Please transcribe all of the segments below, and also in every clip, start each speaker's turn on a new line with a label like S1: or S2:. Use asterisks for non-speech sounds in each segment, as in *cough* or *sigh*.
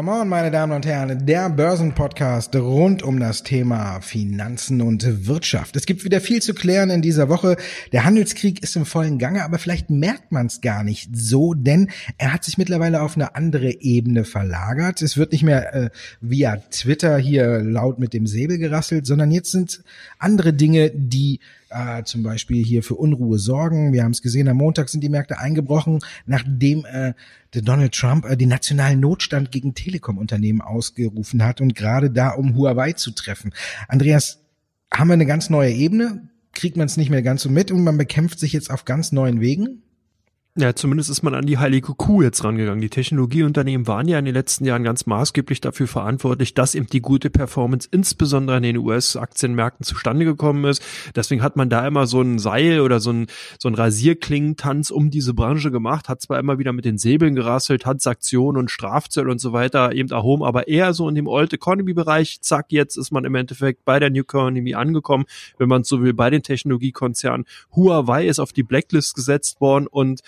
S1: Come on, meine Damen und Herren, der Börsenpodcast rund um das Thema Finanzen und Wirtschaft. Es gibt wieder viel zu klären in dieser Woche. Der Handelskrieg ist im vollen Gange, aber vielleicht merkt man es gar nicht so, denn er hat sich mittlerweile auf eine andere Ebene verlagert. Es wird nicht mehr äh, via Twitter hier laut mit dem Säbel gerasselt, sondern jetzt sind andere Dinge, die äh, zum Beispiel hier für Unruhe sorgen. Wir haben es gesehen, am Montag sind die Märkte eingebrochen, nachdem äh, der Donald Trump äh, den nationalen Notstand gegen Telekom-Unternehmen ausgerufen hat und gerade da, um Huawei zu treffen. Andreas, haben wir eine ganz neue Ebene? Kriegt man es nicht mehr ganz so mit und man bekämpft sich jetzt auf ganz neuen Wegen?
S2: Ja, zumindest ist man an die heilige Kuh jetzt rangegangen. Die Technologieunternehmen waren ja in den letzten Jahren ganz maßgeblich dafür verantwortlich, dass eben die gute Performance insbesondere an den US-Aktienmärkten zustande gekommen ist. Deswegen hat man da immer so ein Seil oder so ein, so ein Rasierklingentanz um diese Branche gemacht, hat zwar immer wieder mit den Säbeln gerasselt, hat Sanktionen und Strafzölle und so weiter eben erhoben, aber eher so in dem Old Economy-Bereich. Zack, jetzt ist man im Endeffekt bei der New Economy angekommen, wenn man so will, bei den Technologiekonzernen. Huawei ist auf die Blacklist gesetzt worden und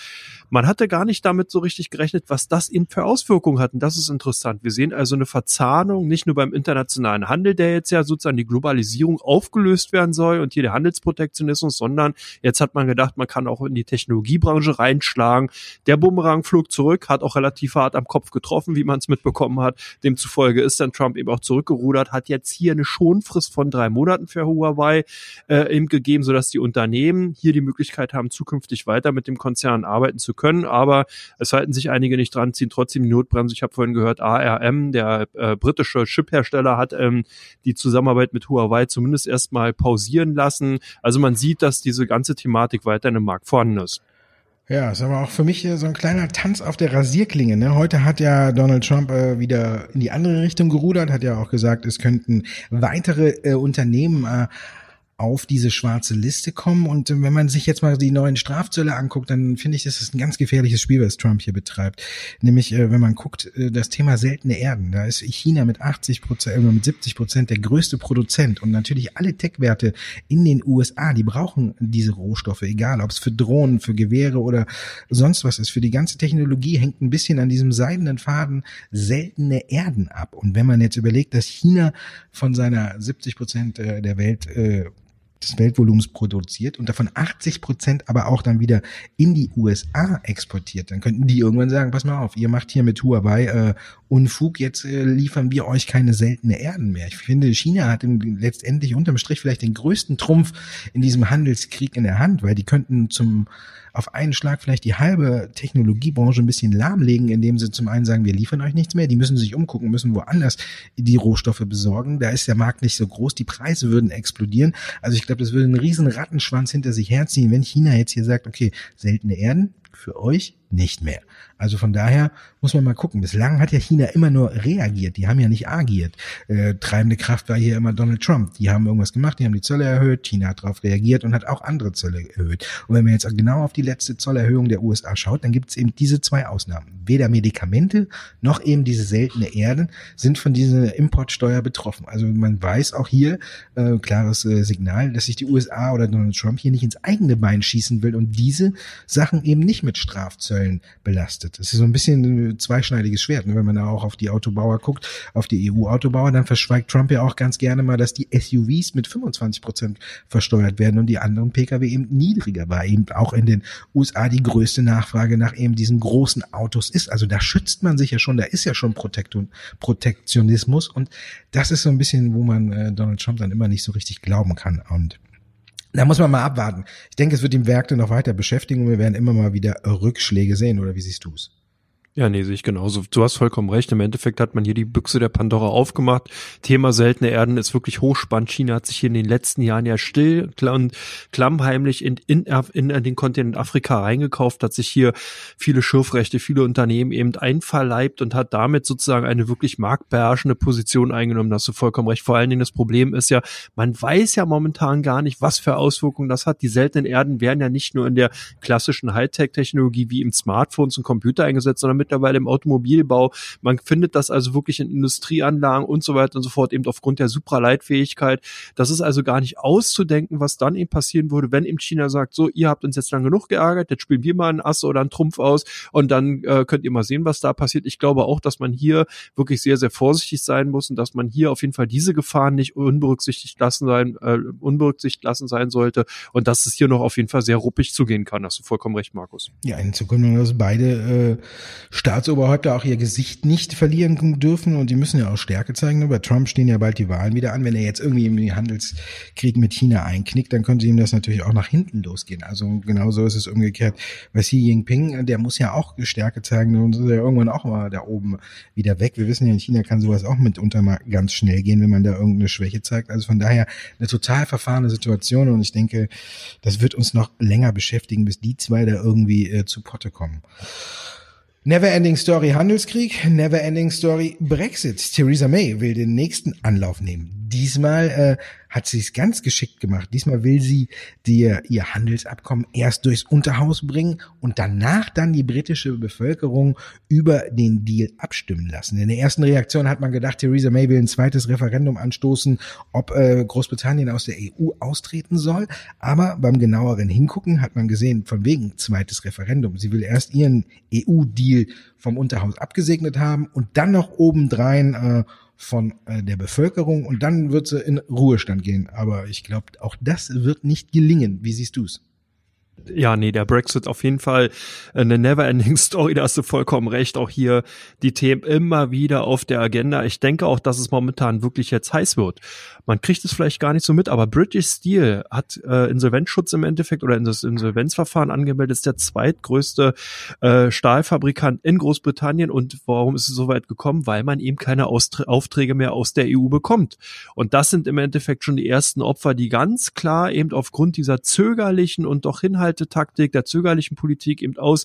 S2: man hatte gar nicht damit so richtig gerechnet, was das eben für Auswirkungen hat. Und das ist interessant. Wir sehen also eine Verzahnung, nicht nur beim internationalen Handel, der jetzt ja sozusagen die Globalisierung aufgelöst werden soll und hier der Handelsprotektionismus, sondern jetzt hat man gedacht, man kann auch in die Technologiebranche reinschlagen. Der Bumerang flog zurück, hat auch relativ hart am Kopf getroffen, wie man es mitbekommen hat. Demzufolge ist dann Trump eben auch zurückgerudert, hat jetzt hier eine Schonfrist von drei Monaten für Huawei äh, eben gegeben, sodass die Unternehmen hier die Möglichkeit haben, zukünftig weiter mit dem Konzern arbeiten zu können. Aber es halten sich einige nicht dran, ziehen trotzdem die Notbremse. Ich habe vorhin gehört, ARM, der äh, britische Chiphersteller, hat ähm, die Zusammenarbeit mit Huawei zumindest erstmal pausieren lassen. Also man sieht, dass diese ganze Thematik weiter im Markt vorhanden ist.
S1: Ja, ist aber auch für mich so ein kleiner Tanz auf der Rasierklinge. Ne? Heute hat ja Donald Trump äh, wieder in die andere Richtung gerudert, hat ja auch gesagt, es könnten weitere äh, Unternehmen äh, auf diese schwarze Liste kommen. Und äh, wenn man sich jetzt mal die neuen Strafzölle anguckt, dann finde ich, das ist ein ganz gefährliches Spiel, was Trump hier betreibt. Nämlich, äh, wenn man guckt, äh, das Thema seltene Erden. Da ist China mit 80 Prozent, mit 70 Prozent der größte Produzent. Und natürlich alle Tech-Werte in den USA, die brauchen diese Rohstoffe, egal ob es für Drohnen, für Gewehre oder sonst was ist. Für die ganze Technologie hängt ein bisschen an diesem seidenen Faden seltene Erden ab. Und wenn man jetzt überlegt, dass China von seiner 70 Prozent der Welt des Weltvolumens produziert und davon 80 Prozent aber auch dann wieder in die USA exportiert, dann könnten die irgendwann sagen, pass mal auf, ihr macht hier mit Huawei äh, Unfug, jetzt äh, liefern wir euch keine seltene Erden mehr. Ich finde, China hat letztendlich unterm Strich vielleicht den größten Trumpf in diesem Handelskrieg in der Hand, weil die könnten zum auf einen Schlag vielleicht die halbe Technologiebranche ein bisschen lahmlegen, indem sie zum einen sagen, wir liefern euch nichts mehr, die müssen sich umgucken, müssen woanders die Rohstoffe besorgen. Da ist der Markt nicht so groß, die Preise würden explodieren. Also ich glaube, das würde einen riesen Rattenschwanz hinter sich herziehen, wenn China jetzt hier sagt, okay, seltene Erden für euch nicht mehr. Also von daher muss man mal gucken. Bislang hat ja China immer nur reagiert. Die haben ja nicht agiert. Äh, treibende Kraft war hier immer Donald Trump. Die haben irgendwas gemacht, die haben die Zölle erhöht. China hat darauf reagiert und hat auch andere Zölle erhöht. Und wenn man jetzt genau auf die letzte Zollerhöhung der USA schaut, dann gibt es eben diese zwei Ausnahmen. Weder Medikamente noch eben diese seltene Erden sind von dieser Importsteuer betroffen. Also man weiß auch hier, äh, klares äh, Signal, dass sich die USA oder Donald Trump hier nicht ins eigene Bein schießen will und diese Sachen eben nicht mit Strafzöllen belastet. Das ist so ein bisschen ein zweischneidiges Schwert. Ne? Wenn man da auch auf die Autobauer guckt, auf die EU-Autobauer, dann verschweigt Trump ja auch ganz gerne mal, dass die SUVs mit 25 Prozent versteuert werden und die anderen Pkw eben niedriger, weil eben auch in den USA die größte Nachfrage nach eben diesen großen Autos ist. Also da schützt man sich ja schon, da ist ja schon Protektionismus und das ist so ein bisschen, wo man äh, Donald Trump dann immer nicht so richtig glauben kann und da muss man mal abwarten. Ich denke, es wird die Märkte noch weiter beschäftigen und wir werden immer mal wieder Rückschläge sehen, oder wie siehst du es?
S2: Ja, nee, sehe ich genauso. Du hast vollkommen recht. Im Endeffekt hat man hier die Büchse der Pandora aufgemacht. Thema seltene Erden ist wirklich hochspannend. China hat sich hier in den letzten Jahren ja still und klammheimlich in, in, in, in den Kontinent Afrika reingekauft, hat sich hier viele Schürfrechte, viele Unternehmen eben einverleibt und hat damit sozusagen eine wirklich marktbeherrschende Position eingenommen. Da hast du vollkommen recht. Vor allen Dingen das Problem ist ja, man weiß ja momentan gar nicht, was für Auswirkungen das hat. Die seltenen Erden werden ja nicht nur in der klassischen Hightech-Technologie wie im Smartphones und Computer eingesetzt, sondern mittlerweile im Automobilbau. Man findet das also wirklich in Industrieanlagen und so weiter und so fort, eben aufgrund der Supraleitfähigkeit. Das ist also gar nicht auszudenken, was dann eben passieren würde, wenn eben China sagt, so, ihr habt uns jetzt lang genug geärgert, jetzt spielen wir mal einen Ass oder einen Trumpf aus und dann äh, könnt ihr mal sehen, was da passiert. Ich glaube auch, dass man hier wirklich sehr, sehr vorsichtig sein muss und dass man hier auf jeden Fall diese Gefahren nicht unberücksichtigt lassen sein, äh, unberücksichtigt lassen sein sollte und dass es hier noch auf jeden Fall sehr ruppig zugehen kann. Hast du vollkommen recht, Markus.
S1: Ja, in Zukunft, dass beide äh, Staatsoberhäupter auch ihr Gesicht nicht verlieren dürfen und die müssen ja auch Stärke zeigen. Bei Trump stehen ja bald die Wahlen wieder an. Wenn er jetzt irgendwie in den Handelskrieg mit China einknickt, dann könnte ihm das natürlich auch nach hinten losgehen. Also genauso ist es umgekehrt bei Xi Jinping, der muss ja auch Stärke zeigen und ist ja irgendwann auch mal da oben wieder weg. Wir wissen ja, in China kann sowas auch mitunter mal ganz schnell gehen, wenn man da irgendeine Schwäche zeigt. Also von daher eine total verfahrene Situation und ich denke, das wird uns noch länger beschäftigen, bis die zwei da irgendwie äh, zu Potte kommen. Neverending Story Handelskrieg, Neverending Story Brexit. Theresa May will den nächsten Anlauf nehmen. Diesmal äh, hat sie es ganz geschickt gemacht. Diesmal will sie die, ihr Handelsabkommen erst durchs Unterhaus bringen und danach dann die britische Bevölkerung über den Deal abstimmen lassen. In der ersten Reaktion hat man gedacht, Theresa May will ein zweites Referendum anstoßen, ob äh, Großbritannien aus der EU austreten soll. Aber beim genaueren Hingucken hat man gesehen, von wegen zweites Referendum. Sie will erst ihren EU-Deal vom Unterhaus abgesegnet haben und dann noch obendrein äh, von äh, der Bevölkerung und dann wird sie in Ruhestand gehen. Aber ich glaube, auch das wird nicht gelingen. Wie siehst du's?
S2: Ja, nee, der Brexit auf jeden Fall eine never-ending *laughs* Story, da hast du vollkommen recht. Auch hier die Themen immer wieder auf der Agenda. Ich denke auch, dass es momentan wirklich jetzt heiß wird. Man kriegt es vielleicht gar nicht so mit, aber British Steel hat äh, Insolvenzschutz im Endeffekt oder in das Insolvenzverfahren angemeldet, ist der zweitgrößte äh, Stahlfabrikant in Großbritannien. Und warum ist es so weit gekommen? Weil man eben keine Austra Aufträge mehr aus der EU bekommt. Und das sind im Endeffekt schon die ersten Opfer, die ganz klar eben aufgrund dieser zögerlichen und doch Hinhaltetaktik der zögerlichen Politik eben aus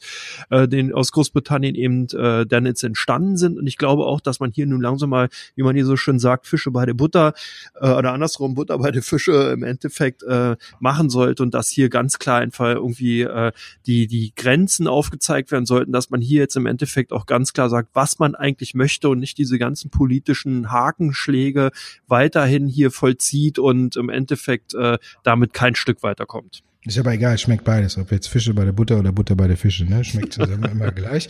S2: äh, den aus Großbritannien eben äh, dann jetzt entstanden sind. Und ich glaube auch, dass man hier nun langsam mal, wie man hier so schön sagt, Fische bei der Butter äh, oder andersrum Butter bei den Fische im Endeffekt äh, machen sollte und dass hier ganz klar einfach irgendwie äh, die, die Grenzen aufgezeigt werden sollten, dass man hier jetzt im Endeffekt auch ganz klar sagt, was man eigentlich möchte und nicht diese ganzen politischen Hakenschläge weiterhin hier vollzieht und im Endeffekt äh, damit kein Stück weiterkommt.
S1: Ist aber egal, schmeckt beides, ob jetzt Fische bei der Butter oder Butter bei der Fische, ne? Schmeckt zusammen *laughs* immer gleich.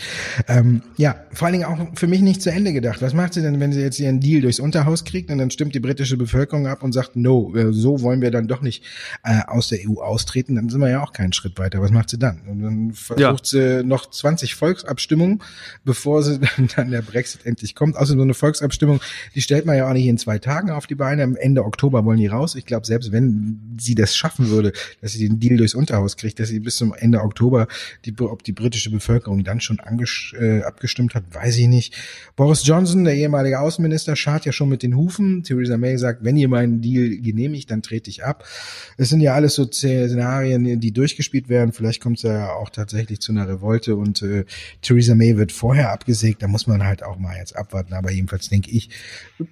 S1: Ähm, ja, vor allen Dingen auch für mich nicht zu Ende gedacht. Was macht sie denn, wenn sie jetzt ihren Deal durchs Unterhaus kriegt und dann stimmt die britische Bevölkerung ab und sagt, no, äh, so wollen wir dann doch nicht äh, aus der EU austreten, dann sind wir ja auch keinen Schritt weiter. Was macht sie dann? Und dann versucht ja. sie noch 20 Volksabstimmungen, bevor sie *laughs* dann der Brexit endlich kommt. Außerdem so eine Volksabstimmung, die stellt man ja auch nicht in zwei Tagen auf die Beine. Am Ende Oktober wollen die raus. Ich glaube, selbst wenn sie das schaffen würde, dass sie den Deal durchs Unterhaus kriegt, dass sie bis zum Ende Oktober, die, ob die britische Bevölkerung dann schon äh, abgestimmt hat, weiß ich nicht. Boris Johnson, der ehemalige Außenminister, schart ja schon mit den Hufen. Theresa May sagt, wenn ihr meinen Deal genehmigt, dann trete ich ab. Es sind ja alles so Szenarien, die durchgespielt werden. Vielleicht kommt es ja auch tatsächlich zu einer Revolte und äh, Theresa May wird vorher abgesägt. Da muss man halt auch mal jetzt abwarten. Aber jedenfalls denke ich,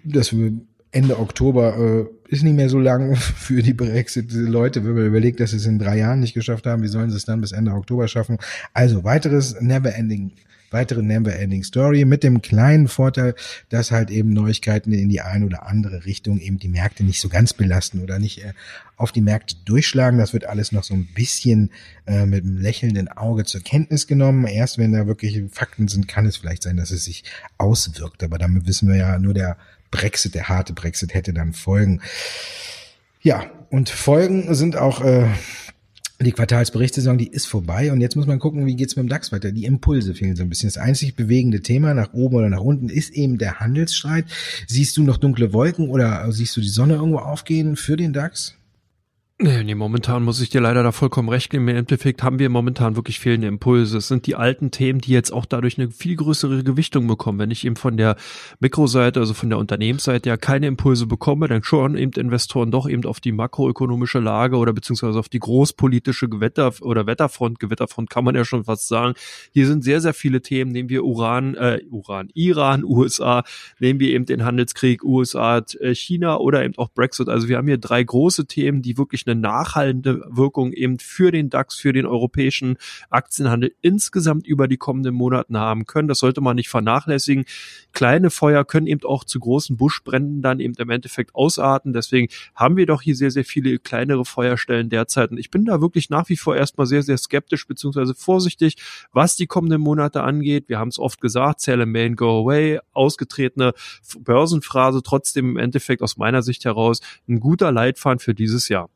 S1: dass wir Ende Oktober äh, ist nicht mehr so lang *laughs* für die Brexit-Leute, wenn man überlegt, dass sie es in drei Jahren nicht geschafft haben. Wie sollen sie es dann bis Ende Oktober schaffen? Also weiteres Never-Ending weitere Never-Ending Story mit dem kleinen Vorteil, dass halt eben Neuigkeiten in die eine oder andere Richtung eben die Märkte nicht so ganz belasten oder nicht äh, auf die Märkte durchschlagen. Das wird alles noch so ein bisschen äh, mit einem lächelnden Auge zur Kenntnis genommen. Erst wenn da wirklich Fakten sind, kann es vielleicht sein, dass es sich auswirkt. Aber damit wissen wir ja nur der Brexit, der harte Brexit hätte dann Folgen. Ja, und Folgen sind auch äh, die Quartalsberichtssaison, die ist vorbei und jetzt muss man gucken, wie geht's mit dem DAX weiter. Die Impulse fehlen so ein bisschen. Das einzig bewegende Thema nach oben oder nach unten ist eben der Handelsstreit. Siehst du noch dunkle Wolken oder siehst du die Sonne irgendwo aufgehen für den DAX?
S2: Nee, nee, momentan muss ich dir leider da vollkommen recht geben. Im Endeffekt haben wir momentan wirklich fehlende Impulse. Es sind die alten Themen, die jetzt auch dadurch eine viel größere Gewichtung bekommen. Wenn ich eben von der Mikroseite, also von der Unternehmensseite ja keine Impulse bekomme, dann schauen eben Investoren doch eben auf die makroökonomische Lage oder beziehungsweise auf die großpolitische Gewetter oder Wetterfront. Gewetterfront kann man ja schon fast sagen. Hier sind sehr, sehr viele Themen. Nehmen wir Uran, äh, Uran, Iran, *laughs* USA, nehmen wir eben den Handelskrieg USA, äh, China oder eben auch Brexit. Also wir haben hier drei große Themen, die wirklich wirklich eine nachhaltende Wirkung eben für den DAX, für den europäischen Aktienhandel insgesamt über die kommenden Monaten haben können. Das sollte man nicht vernachlässigen. Kleine Feuer können eben auch zu großen Buschbränden dann eben im Endeffekt ausarten. Deswegen haben wir doch hier sehr, sehr viele kleinere Feuerstellen derzeit. Und ich bin da wirklich nach wie vor erstmal sehr, sehr skeptisch beziehungsweise vorsichtig, was die kommenden Monate angeht. Wir haben es oft gesagt, Sell Main, Go Away, ausgetretene Börsenphrase, trotzdem im Endeffekt aus meiner Sicht heraus ein guter Leitfaden für dieses Jahr.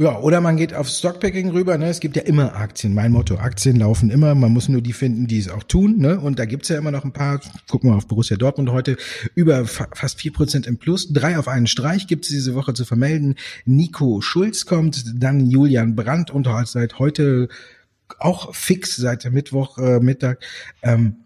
S1: Ja, oder man geht auf Stockpicking rüber. Ne? Es gibt ja immer Aktien. Mein Motto, Aktien laufen immer. Man muss nur die finden, die es auch tun. Ne? Und da gibt's ja immer noch ein paar. Gucken wir auf Borussia Dortmund heute über fast vier Prozent im Plus. Drei auf einen Streich gibt's diese Woche zu vermelden. Nico Schulz kommt, dann Julian Brandt und seit heute auch fix seit Mittwoch äh, Mittag. Ähm,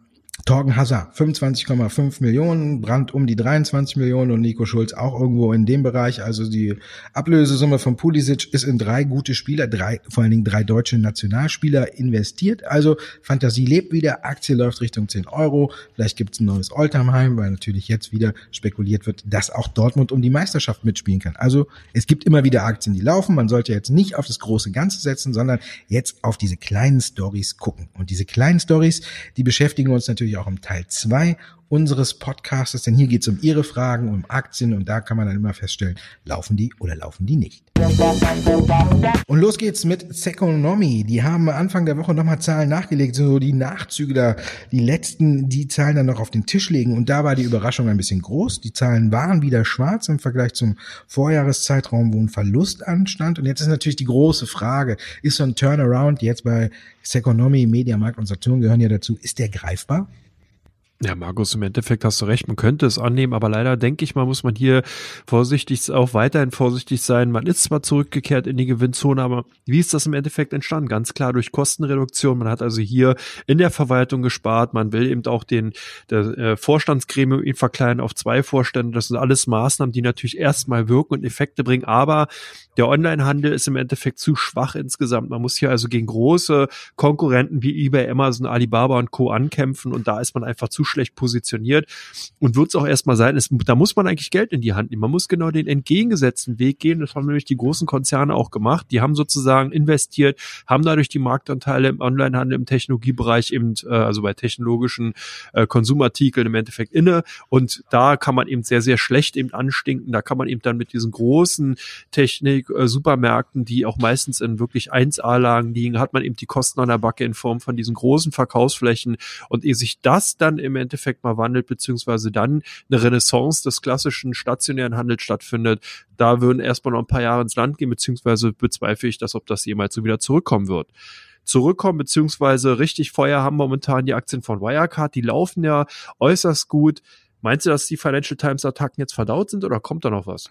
S1: Torgen Hazard 25,5 Millionen, Brandt um die 23 Millionen und Nico Schulz auch irgendwo in dem Bereich. Also die Ablösesumme von Pulisic ist in drei gute Spieler, drei, vor allen Dingen drei deutsche Nationalspieler investiert. Also Fantasie lebt wieder, Aktie läuft Richtung 10 Euro. Vielleicht gibt es ein neues Oldtimeheim, weil natürlich jetzt wieder spekuliert wird, dass auch Dortmund um die Meisterschaft mitspielen kann. Also es gibt immer wieder Aktien, die laufen. Man sollte jetzt nicht auf das große Ganze setzen, sondern jetzt auf diese kleinen Stories gucken. Und diese kleinen Stories, die beschäftigen uns natürlich natürlich auch im Teil 2 unseres Podcasts, denn hier geht es um Ihre Fragen, um Aktien und da kann man dann immer feststellen, laufen die oder laufen die nicht. Und los geht's mit Seconomy. Die haben Anfang der Woche nochmal Zahlen nachgelegt, so die Nachzüge da, die letzten, die Zahlen dann noch auf den Tisch legen und da war die Überraschung ein bisschen groß. Die Zahlen waren wieder schwarz im Vergleich zum Vorjahreszeitraum, wo ein Verlust anstand und jetzt ist natürlich die große Frage, ist so ein Turnaround jetzt bei Seconomy, Mediamarkt und Saturn gehören ja dazu, ist der greifbar?
S2: Ja, Markus, im Endeffekt hast du recht, man könnte es annehmen, aber leider denke ich mal, muss man hier vorsichtig, auch weiterhin vorsichtig sein. Man ist zwar zurückgekehrt in die Gewinnzone, aber wie ist das im Endeffekt entstanden? Ganz klar durch Kostenreduktion. Man hat also hier in der Verwaltung gespart. Man will eben auch den der, äh, Vorstandsgremium ihn verkleinern auf zwei Vorstände. Das sind alles Maßnahmen, die natürlich erstmal wirken und Effekte bringen, aber der Onlinehandel ist im Endeffekt zu schwach insgesamt. Man muss hier also gegen große Konkurrenten wie eBay, Amazon, Alibaba und Co. ankämpfen und da ist man einfach zu schlecht positioniert und wird es auch erstmal sein, es, da muss man eigentlich Geld in die Hand nehmen. Man muss genau den entgegengesetzten Weg gehen. Das haben nämlich die großen Konzerne auch gemacht. Die haben sozusagen investiert, haben dadurch die Marktanteile im Onlinehandel, im Technologiebereich eben, äh, also bei technologischen äh, Konsumartikeln im Endeffekt inne. Und da kann man eben sehr, sehr schlecht eben anstinken. Da kann man eben dann mit diesen großen Technik, äh, Supermärkten, die auch meistens in wirklich 1A-Lagen liegen, hat man eben die Kosten an der Backe in Form von diesen großen Verkaufsflächen. Und ehe sich das dann im Endeffekt mal wandelt, beziehungsweise dann eine Renaissance des klassischen stationären Handels stattfindet, da würden erstmal noch ein paar Jahre ins Land gehen, beziehungsweise bezweifle ich, dass ob das jemals so wieder zurückkommen wird zurückkommen, beziehungsweise richtig Feuer haben momentan die Aktien von Wirecard, die laufen ja äußerst gut. Meinst du, dass die Financial Times Attacken jetzt verdaut sind oder kommt da noch was?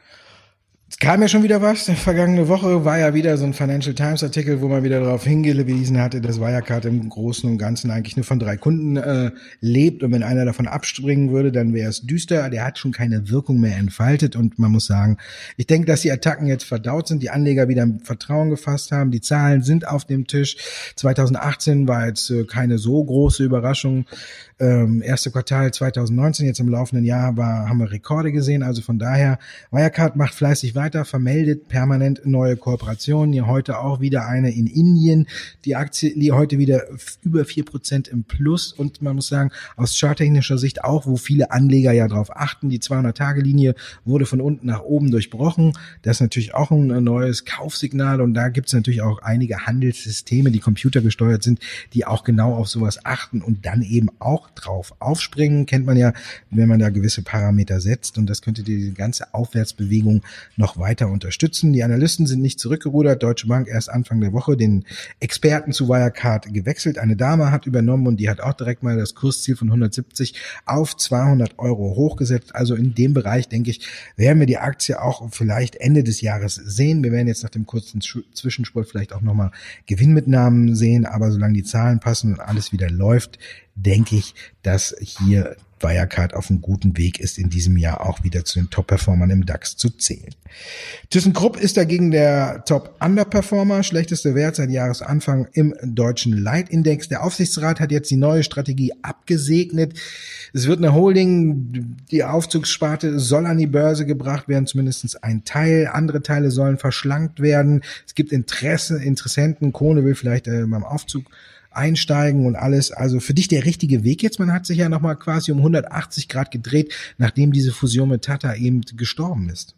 S1: Es kam ja schon wieder was. Vergangene Woche war ja wieder so ein Financial Times Artikel, wo man wieder darauf hingewiesen hatte, dass Wirecard im Großen und Ganzen eigentlich nur von drei Kunden äh, lebt und wenn einer davon abspringen würde, dann wäre es düster. Der hat schon keine Wirkung mehr entfaltet und man muss sagen, ich denke, dass die Attacken jetzt verdaut sind, die Anleger wieder Vertrauen gefasst haben. Die Zahlen sind auf dem Tisch. 2018 war jetzt äh, keine so große Überraschung ähm, erste Quartal 2019, jetzt im laufenden Jahr war, haben wir Rekorde gesehen. Also von daher, Wirecard macht fleißig weiter, vermeldet permanent neue Kooperationen. Hier heute auch wieder eine in Indien. Die Aktie die heute wieder über vier Prozent im Plus. Und man muss sagen, aus charttechnischer Sicht auch, wo viele Anleger ja darauf achten, die 200-Tage-Linie wurde von unten nach oben durchbrochen. Das ist natürlich auch ein neues Kaufsignal. Und da gibt es natürlich auch einige Handelssysteme, die computergesteuert sind, die auch genau auf sowas achten und dann eben auch drauf aufspringen. Kennt man ja, wenn man da gewisse Parameter setzt und das könnte die ganze Aufwärtsbewegung noch weiter unterstützen. Die Analysten sind nicht zurückgerudert. Deutsche Bank erst Anfang der Woche den Experten zu Wirecard gewechselt. Eine Dame hat übernommen und die hat auch direkt mal das Kursziel von 170 auf 200 Euro hochgesetzt. Also in dem Bereich, denke ich, werden wir die Aktie auch vielleicht Ende des Jahres sehen. Wir werden jetzt nach dem kurzen Zwischenspurt vielleicht auch nochmal Gewinnmitnahmen sehen, aber solange die Zahlen passen und alles wieder läuft, denke ich, dass hier Wirecard auf einem guten Weg ist, in diesem Jahr auch wieder zu den Top-Performern im DAX zu zählen. ThyssenKrupp ist dagegen der Top-Underperformer, schlechteste Wert seit Jahresanfang im deutschen Leitindex. Der Aufsichtsrat hat jetzt die neue Strategie abgesegnet. Es wird eine Holding, die Aufzugssparte soll an die Börse gebracht werden, zumindest ein Teil. Andere Teile sollen verschlankt werden. Es gibt Interesse, Interessenten. Krone will vielleicht äh, beim Aufzug einsteigen und alles. Also für dich der richtige Weg jetzt. Man hat sich ja nochmal quasi um 180 Grad gedreht, nachdem diese Fusion mit Tata eben gestorben ist.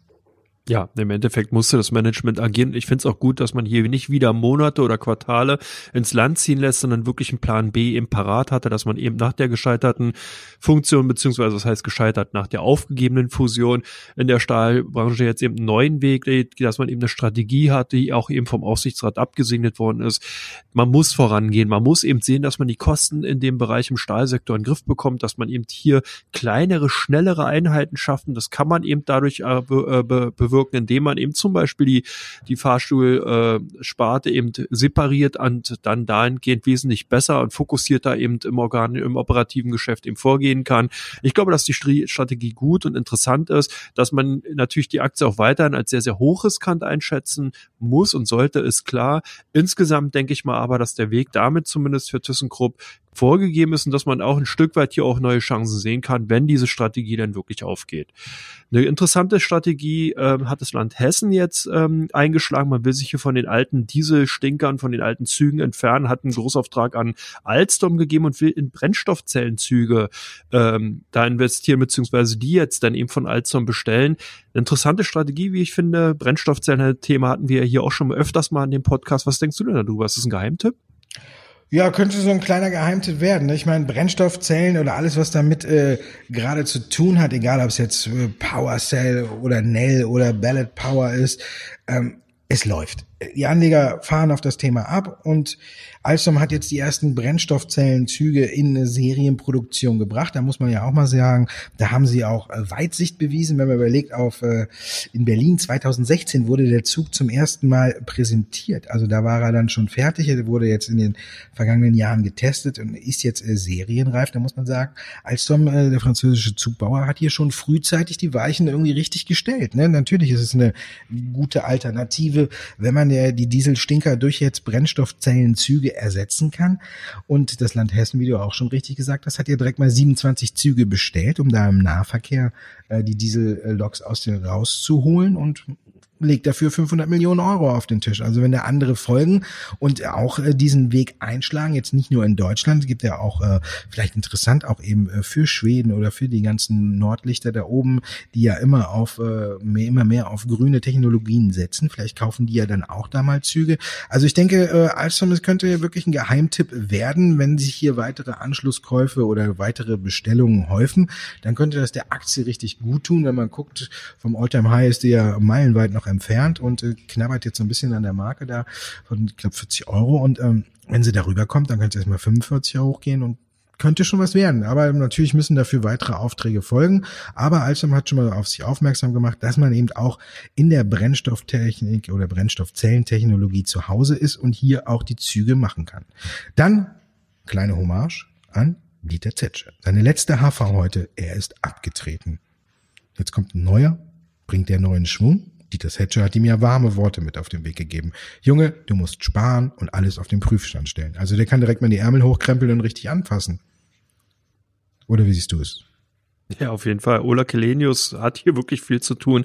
S2: Ja, im Endeffekt musste das Management agieren. Ich finde es auch gut, dass man hier nicht wieder Monate oder Quartale ins Land ziehen lässt, sondern wirklich einen Plan B im Parat hatte, dass man eben nach der gescheiterten Funktion, beziehungsweise das heißt gescheitert nach der aufgegebenen Fusion in der Stahlbranche jetzt eben einen neuen Weg, dass man eben eine Strategie hat, die auch eben vom Aufsichtsrat abgesegnet worden ist. Man muss vorangehen. Man muss eben sehen, dass man die Kosten in dem Bereich im Stahlsektor in den Griff bekommt, dass man eben hier kleinere, schnellere Einheiten schaffen. Das kann man eben dadurch äh, be, be, bewirken, indem man eben zum Beispiel die, die Fahrstuhlsparte eben separiert und dann dahingehend wesentlich besser und fokussierter eben im Organ, im operativen Geschäft eben vorgehen kann. Ich glaube, dass die Strategie gut und interessant ist, dass man natürlich die Aktie auch weiterhin als sehr, sehr hochriskant einschätzen muss und sollte, ist klar. Insgesamt denke ich mal aber, dass der Weg damit zumindest für ThyssenKrupp vorgegeben ist und dass man auch ein Stück weit hier auch neue Chancen sehen kann, wenn diese Strategie dann wirklich aufgeht. Eine interessante Strategie äh, hat das Land Hessen jetzt ähm, eingeschlagen. Man will sich hier von den alten Dieselstinkern, von den alten Zügen entfernen, hat einen Großauftrag an Alstom gegeben und will in Brennstoffzellenzüge ähm, da investieren, beziehungsweise die jetzt dann eben von Alstom bestellen. Eine interessante Strategie, wie ich finde. Brennstoffzellen-Thema hatten wir hier auch schon öfters mal in dem Podcast. Was denkst du denn darüber? Ist das ein Geheimtipp?
S1: Ja, könnte so ein kleiner Geheimtipp werden. Ne? Ich meine, Brennstoffzellen oder alles, was damit äh, gerade zu tun hat, egal ob es jetzt äh, Power Cell oder Nell oder Ballot Power ist, ähm, es läuft. Die Anleger fahren auf das Thema ab und Alstom hat jetzt die ersten Brennstoffzellenzüge in eine Serienproduktion gebracht. Da muss man ja auch mal sagen, da haben sie auch äh, Weitsicht bewiesen. Wenn man überlegt, auf äh, in Berlin 2016 wurde der Zug zum ersten Mal präsentiert. Also da war er dann schon fertig. Er wurde jetzt in den vergangenen Jahren getestet und ist jetzt äh, serienreif. Da muss man sagen, Alstom, der französische Zugbauer, hat hier schon frühzeitig die Weichen irgendwie richtig gestellt. Ne? Natürlich ist es eine gute Alternative, wenn man die Dieselstinker durch jetzt Brennstoffzellenzüge ersetzen kann. Und das Land Hessen, wie du auch schon richtig gesagt hast, hat ja direkt mal 27 Züge bestellt, um da im Nahverkehr äh, die Dieselloks aus den rauszuholen und legt dafür 500 Millionen Euro auf den Tisch. Also wenn da andere folgen und auch äh, diesen Weg einschlagen, jetzt nicht nur in Deutschland, gibt ja auch äh, vielleicht interessant auch eben äh, für Schweden oder für die ganzen Nordlichter da oben, die ja immer auf äh, mehr, immer mehr auf grüne Technologien setzen. Vielleicht kaufen die ja dann auch da mal Züge. Also ich denke, äh, Alstom, es könnte ja wirklich ein Geheimtipp werden, wenn sich hier weitere Anschlusskäufe oder weitere Bestellungen häufen, dann könnte das der Aktie richtig gut tun, wenn man guckt, vom Alltime High ist die ja meilenweit noch entfernt und äh, knabbert jetzt so ein bisschen an der Marke da von knapp 40 Euro. Und ähm, wenn sie darüber kommt, dann könnte es erstmal 45 Euro hochgehen und könnte schon was werden. Aber natürlich müssen dafür weitere Aufträge folgen. Aber Alstom hat schon mal auf sich aufmerksam gemacht, dass man eben auch in der Brennstofftechnik oder Brennstoffzellentechnologie zu Hause ist und hier auch die Züge machen kann. Dann kleine Hommage an Dieter Zetsche. Seine letzte HV heute, er ist abgetreten. Jetzt kommt ein neuer, bringt der neuen Schwung. Dieter Thatcher hat ihm ja warme Worte mit auf den Weg gegeben. Junge, du musst sparen und alles auf den Prüfstand stellen. Also der kann direkt mal die Ärmel hochkrempeln und richtig anfassen. Oder wie siehst du es?
S2: Ja, auf jeden Fall. Ola Kelenius hat hier wirklich viel zu tun.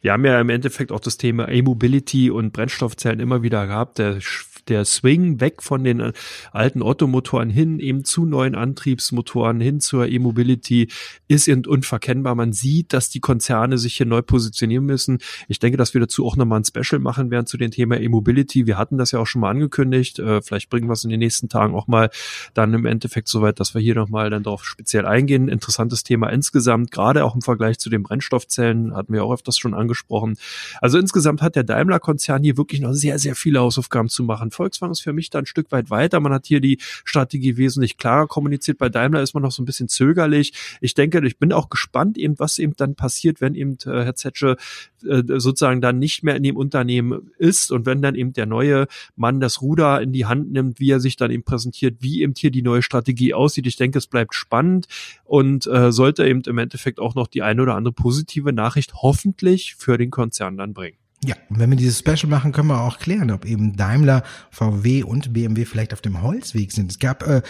S2: Wir haben ja im Endeffekt auch das Thema E-Mobility und Brennstoffzellen immer wieder gehabt. Der der Swing weg von den äh, alten Ottomotoren hin eben zu neuen Antriebsmotoren hin zur E-Mobility ist unverkennbar. Man sieht, dass die Konzerne sich hier neu positionieren müssen. Ich denke, dass wir dazu auch nochmal ein Special machen werden zu dem Thema E-Mobility. Wir hatten das ja auch schon mal angekündigt. Äh, vielleicht bringen wir es in den nächsten Tagen auch mal dann im Endeffekt soweit, dass wir hier nochmal dann darauf speziell eingehen. Interessantes Thema insgesamt, gerade auch im Vergleich zu den Brennstoffzellen, hatten wir auch öfters schon angesprochen. Also insgesamt hat der Daimler-Konzern hier wirklich noch sehr, sehr viele Hausaufgaben zu machen. Volkswagen ist für mich da ein Stück weit weiter. Man hat hier die Strategie wesentlich klarer kommuniziert. Bei Daimler ist man noch so ein bisschen zögerlich. Ich denke, ich bin auch gespannt, eben, was eben dann passiert, wenn eben äh, Herr Zetsche äh, sozusagen dann nicht mehr in dem Unternehmen ist und wenn dann eben der neue Mann das Ruder in die Hand nimmt, wie er sich dann eben präsentiert, wie eben hier die neue Strategie aussieht. Ich denke, es bleibt spannend und äh, sollte eben im Endeffekt auch noch die eine oder andere positive Nachricht hoffentlich für den Konzern dann bringen.
S1: Ja, und wenn wir dieses Special machen, können wir auch klären, ob eben Daimler, VW und BMW vielleicht auf dem Holzweg sind. Es gab äh,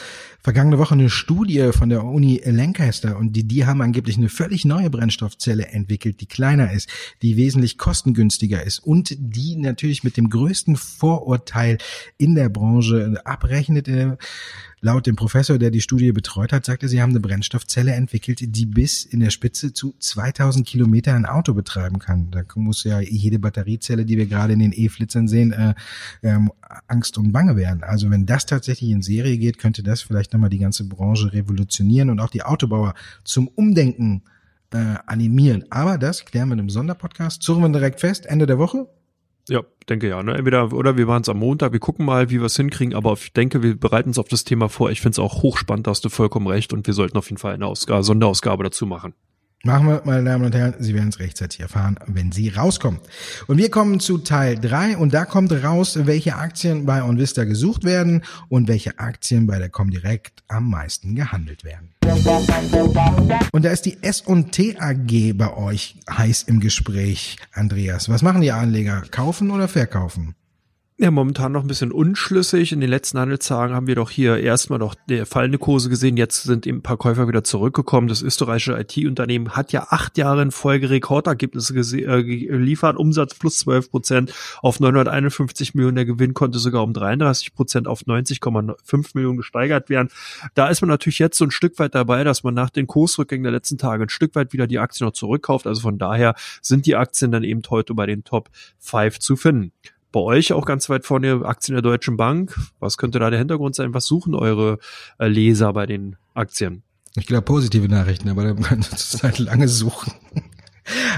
S1: vergangene Woche eine Studie von der Uni Lancaster und die, die haben angeblich eine völlig neue Brennstoffzelle entwickelt, die kleiner ist, die wesentlich kostengünstiger ist und die natürlich mit dem größten Vorurteil in der Branche abrechnet. Äh, Laut dem Professor, der die Studie betreut hat, sagte, sie haben eine Brennstoffzelle entwickelt, die bis in der Spitze zu 2000 Kilometer ein Auto betreiben kann. Da muss ja jede Batteriezelle, die wir gerade in den E-Flitzern sehen, äh, ähm, Angst und Bange werden. Also wenn das tatsächlich in Serie geht, könnte das vielleicht nochmal die ganze Branche revolutionieren und auch die Autobauer zum Umdenken äh, animieren. Aber das klären wir einem Sonderpodcast. Suchen wir direkt fest, Ende der Woche.
S2: Ja, denke ja. Ne? Entweder oder wir machen es am Montag, wir gucken mal, wie wir es hinkriegen, aber ich denke, wir bereiten uns auf das Thema vor. Ich finde es auch hochspannend, da hast du vollkommen recht und wir sollten auf jeden Fall eine Ausgabe, Sonderausgabe dazu machen.
S1: Machen wir, meine Damen und Herren, Sie werden es rechtzeitig erfahren, wenn Sie rauskommen. Und wir kommen zu Teil drei und da kommt raus, welche Aktien bei OnVista gesucht werden und welche Aktien bei der Comdirect am meisten gehandelt werden. Und da ist die S&T AG bei euch heiß im Gespräch, Andreas. Was machen die Anleger? Kaufen oder verkaufen?
S2: Ja, momentan noch ein bisschen unschlüssig. In den letzten Handelstagen haben wir doch hier erstmal doch der fallende Kurse gesehen. Jetzt sind eben ein paar Käufer wieder zurückgekommen. Das österreichische IT-Unternehmen hat ja acht Jahre in Folge Rekordergebnisse äh, geliefert. Umsatz plus 12 Prozent auf 951 Millionen. Der Gewinn konnte sogar um 33 Prozent auf 90,5 Millionen gesteigert werden. Da ist man natürlich jetzt so ein Stück weit dabei, dass man nach den Kursrückgängen der letzten Tage ein Stück weit wieder die Aktien noch zurückkauft. Also von daher sind die Aktien dann eben heute bei den Top 5 zu finden bei euch auch ganz weit vorne Aktien der Deutschen Bank. Was könnte da der Hintergrund sein? Was suchen eure äh, Leser bei den Aktien?
S1: Ich glaube positive Nachrichten, aber da kann es *laughs* halt lange suchen.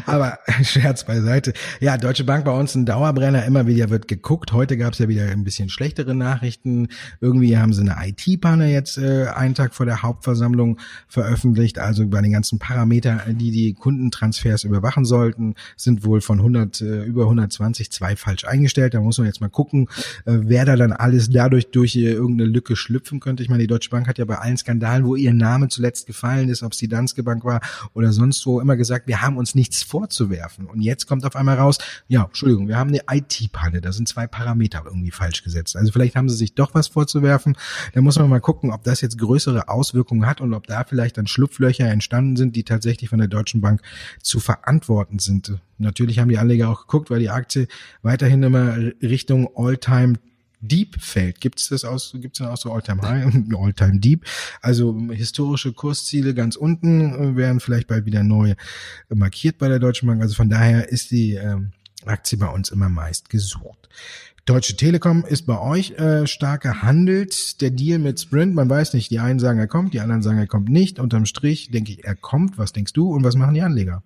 S1: Aber *laughs* Scherz beiseite. Ja, Deutsche Bank bei uns ein Dauerbrenner. Immer wieder wird geguckt. Heute gab es ja wieder ein bisschen schlechtere Nachrichten. Irgendwie haben sie eine IT-Panne jetzt äh, einen Tag vor der Hauptversammlung veröffentlicht. Also bei den ganzen Parametern, die die Kundentransfers überwachen sollten, sind wohl von 100 äh, über 120 zwei falsch eingestellt. Da muss man jetzt mal gucken, äh, wer da dann alles dadurch durch äh, irgendeine Lücke schlüpfen könnte. Ich meine, die Deutsche Bank hat ja bei allen Skandalen, wo ihr Name zuletzt gefallen ist, ob es die Danske Bank war oder sonst wo, immer gesagt, wir haben uns nichts vorzuwerfen. Und jetzt kommt auf einmal raus, ja, Entschuldigung, wir haben eine IT-Panne, da sind zwei Parameter irgendwie falsch gesetzt. Also vielleicht haben sie sich doch was vorzuwerfen. Da muss man mal gucken, ob das jetzt größere Auswirkungen hat und ob da vielleicht dann Schlupflöcher entstanden sind, die tatsächlich von der Deutschen Bank zu verantworten sind. Natürlich haben die Anleger auch geguckt, weil die Aktie weiterhin immer Richtung All-Time Deep fällt. Gibt es das aus, gibt's denn auch so All-Time High, All-Time Deep? Also historische Kursziele ganz unten äh, werden vielleicht bald wieder neu markiert bei der Deutschen Bank. Also von daher ist die ähm, Aktie bei uns immer meist gesucht. Deutsche Telekom ist bei euch äh, stark gehandelt. Der Deal mit Sprint, man weiß nicht, die einen sagen, er kommt, die anderen sagen, er kommt nicht. Unterm Strich denke ich, er kommt. Was denkst du und was machen die Anleger?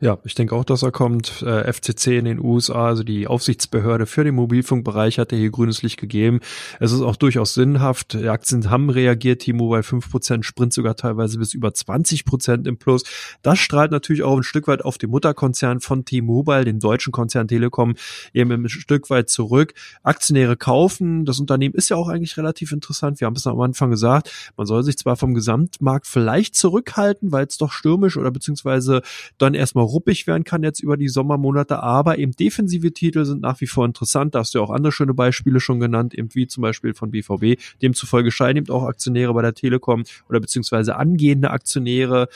S2: Ja, ich denke auch, dass er kommt. Äh, FCC in den USA, also die Aufsichtsbehörde für den Mobilfunkbereich, hat er hier grünes Licht gegeben. Es ist auch durchaus sinnhaft. Die Aktien haben reagiert, T-Mobile 5%, Sprint sogar teilweise bis über 20% im Plus. Das strahlt natürlich auch ein Stück weit auf den Mutterkonzern von T-Mobile, den deutschen Konzern Telekom, eben ein Stück weit zurück. Aktionäre kaufen. Das Unternehmen ist ja auch eigentlich relativ interessant. Wir haben es am Anfang gesagt. Man soll sich zwar vom Gesamtmarkt vielleicht zurückhalten, weil es doch stürmisch oder beziehungsweise dann erstmal ruppig werden kann jetzt über die Sommermonate, aber eben defensive Titel sind nach wie vor interessant. Da hast du ja auch andere schöne Beispiele schon genannt, eben wie zum Beispiel von BVB. Demzufolge scheinen eben auch Aktionäre bei der Telekom oder beziehungsweise angehende Aktionäre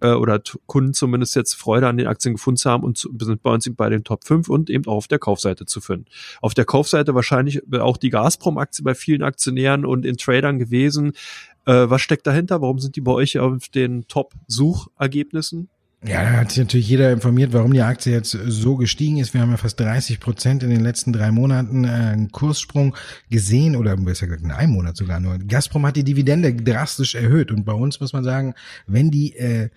S2: äh, oder Kunden zumindest jetzt Freude an den Aktien gefunden zu haben und sind bei uns eben bei den Top 5 und eben auch auf der Kaufseite zu finden. Auf der Kaufseite wahrscheinlich auch die Gazprom-Aktie bei vielen Aktionären und in Tradern gewesen. Äh, was steckt dahinter? Warum sind die bei euch auf den Top-Suchergebnissen?
S1: Ja, da hat sich natürlich jeder informiert, warum die Aktie jetzt so gestiegen ist. Wir haben ja fast 30 Prozent in den letzten drei Monaten äh, einen Kurssprung gesehen oder besser gesagt in einem Monat sogar nur. Gazprom hat die Dividende drastisch erhöht und bei uns muss man sagen, wenn die äh,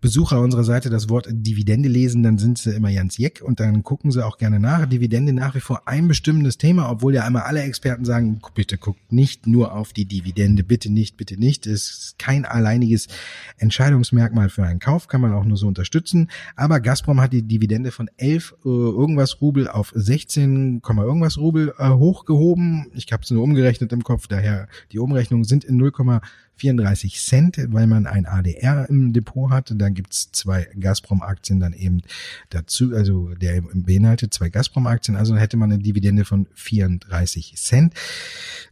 S1: Besucher unserer Seite das Wort Dividende lesen, dann sind sie immer ganz jeck und dann gucken sie auch gerne nach. Dividende nach wie vor ein bestimmendes Thema, obwohl ja einmal alle Experten sagen, bitte guckt nicht nur auf die Dividende, bitte nicht, bitte nicht. Es ist kein alleiniges Entscheidungsmerkmal für einen Kauf, kann man auch nur nur so unterstützen. Aber Gazprom hat die Dividende von 11 äh, irgendwas Rubel auf 16, irgendwas Rubel äh, hochgehoben. Ich habe es nur umgerechnet im Kopf, daher die Umrechnungen sind in 0,34 Cent, weil man ein ADR im Depot hat. Da gibt's zwei Gazprom-Aktien dann eben dazu, also der beinhaltet zwei Gazprom-Aktien, also hätte man eine Dividende von 34 Cent.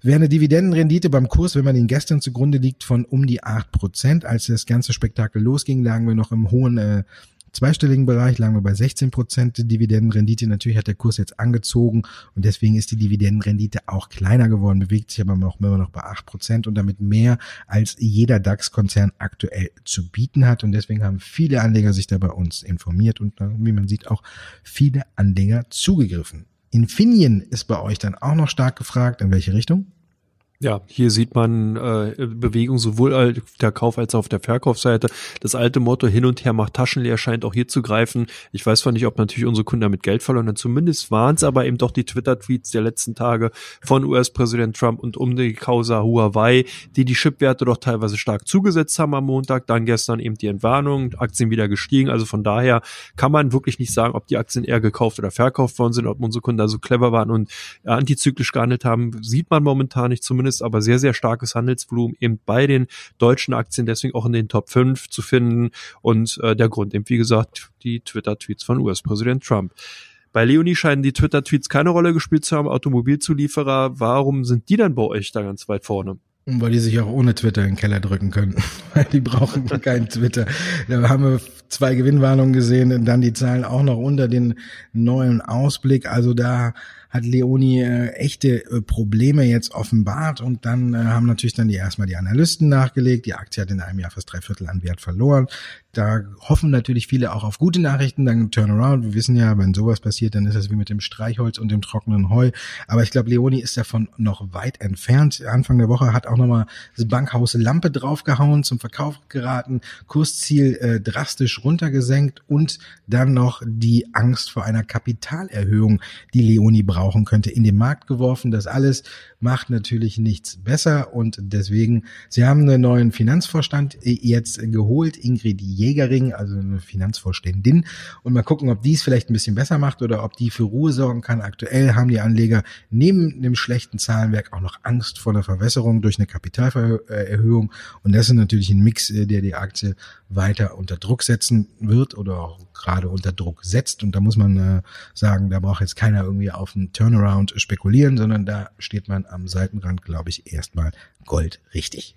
S1: Wäre eine Dividendenrendite beim Kurs, wenn man den gestern zugrunde liegt, von um die 8 Prozent. Als das ganze Spektakel losging, lagen wir noch im hohen äh, zweistelligen Bereich, lagen wir bei 16 Prozent Dividendenrendite. Natürlich hat der Kurs jetzt angezogen und deswegen ist die Dividendenrendite auch kleiner geworden, bewegt sich aber noch, immer noch bei 8 Prozent und damit mehr als jeder DAX-Konzern aktuell zu bieten hat. Und deswegen haben viele Anleger sich da bei uns informiert und wie man sieht auch viele Anleger zugegriffen. Infineon ist bei euch dann auch noch stark gefragt. In welche Richtung?
S2: Ja, hier sieht man äh, Bewegung sowohl auf der Kauf- als auch auf der Verkaufsseite. Das alte Motto hin und her macht Taschen leer scheint auch hier zu greifen. Ich weiß zwar nicht, ob natürlich unsere Kunden damit Geld verloren haben. Zumindest waren es aber eben doch die Twitter-Tweets der letzten Tage von US-Präsident Trump und um die Causa Huawei, die die Chipwerte doch teilweise stark zugesetzt haben am Montag. Dann gestern eben die Entwarnung, Aktien wieder gestiegen. Also von daher kann man wirklich nicht sagen, ob die Aktien eher gekauft oder verkauft worden sind, ob unsere Kunden da so clever waren und antizyklisch gehandelt haben, sieht man momentan nicht zumindest ist, aber sehr, sehr starkes Handelsvolumen eben bei den deutschen Aktien, deswegen auch in den Top 5 zu finden. Und äh, der Grund eben, wie gesagt, die Twitter-Tweets von US-Präsident Trump. Bei Leonie scheinen die Twitter-Tweets keine Rolle gespielt zu haben, Automobilzulieferer. Warum sind die dann bei euch da ganz weit vorne?
S1: Weil die sich auch ohne Twitter in den Keller drücken können. *laughs* Weil die brauchen keinen Twitter. Da haben wir zwei Gewinnwarnungen gesehen und dann die Zahlen auch noch unter den neuen Ausblick. Also da hat Leoni äh, echte äh, Probleme jetzt offenbart und dann äh, haben natürlich dann die erstmal die Analysten nachgelegt. Die Aktie hat in einem Jahr fast drei Viertel an Wert verloren. Da hoffen natürlich viele auch auf gute Nachrichten, dann Turnaround. Wir wissen ja, wenn sowas passiert, dann ist das wie mit dem Streichholz und dem trockenen Heu. Aber ich glaube, Leoni ist davon noch weit entfernt. Anfang der Woche hat auch nochmal das Bankhaus Lampe draufgehauen, zum Verkauf geraten, Kursziel äh, drastisch runtergesenkt und dann noch die Angst vor einer Kapitalerhöhung, die Leoni brauchen könnte, in den Markt geworfen. Das alles macht natürlich nichts besser und deswegen, sie haben einen neuen Finanzvorstand jetzt geholt, Ingrid Jägering, also eine Finanzvorständin und mal gucken, ob die es vielleicht ein bisschen besser macht oder ob die für Ruhe sorgen kann. Aktuell haben die Anleger neben dem schlechten Zahlenwerk auch noch Angst vor einer Verwässerung durch eine Kapitalerhöhung und das ist natürlich ein Mix, der die Aktie weiter unter Druck setzen wird oder auch gerade unter Druck setzt. Und da muss man äh, sagen, da braucht jetzt keiner irgendwie auf einen Turnaround spekulieren, sondern da steht man am Seitenrand, glaube ich, erstmal Gold richtig.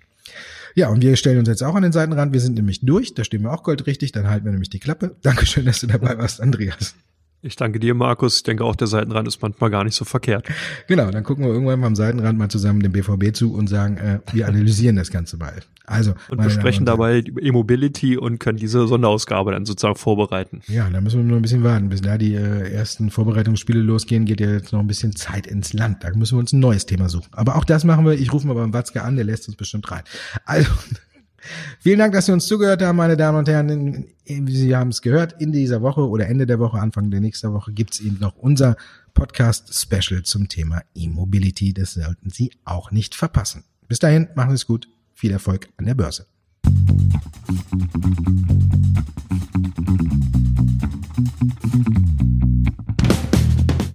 S1: Ja, und wir stellen uns jetzt auch an den Seitenrand. Wir sind nämlich durch. Da stehen wir auch Gold richtig. Dann halten wir nämlich die Klappe. Dankeschön, dass du dabei warst, Andreas.
S2: Ich danke dir, Markus. Ich denke auch, der Seitenrand ist manchmal gar nicht so verkehrt.
S1: Genau, dann gucken wir irgendwann am Seitenrand mal zusammen den BVB zu und sagen, äh, wir analysieren das Ganze mal. Also
S2: und besprechen dabei E-Mobility und können diese Sonderausgabe dann sozusagen vorbereiten.
S1: Ja, da müssen wir nur ein bisschen warten, bis da die äh, ersten Vorbereitungsspiele losgehen. Geht ja jetzt noch ein bisschen Zeit ins Land. Da müssen wir uns ein neues Thema suchen. Aber auch das machen wir. Ich rufe mal beim Watzke an, der lässt uns bestimmt rein. Also Vielen Dank, dass Sie uns zugehört haben, meine Damen und Herren. Sie haben es gehört, in dieser Woche oder Ende der Woche, Anfang der nächsten Woche gibt es eben noch unser Podcast-Special zum Thema E-Mobility. Das sollten Sie auch nicht verpassen. Bis dahin, machen Sie es gut. Viel Erfolg an der Börse.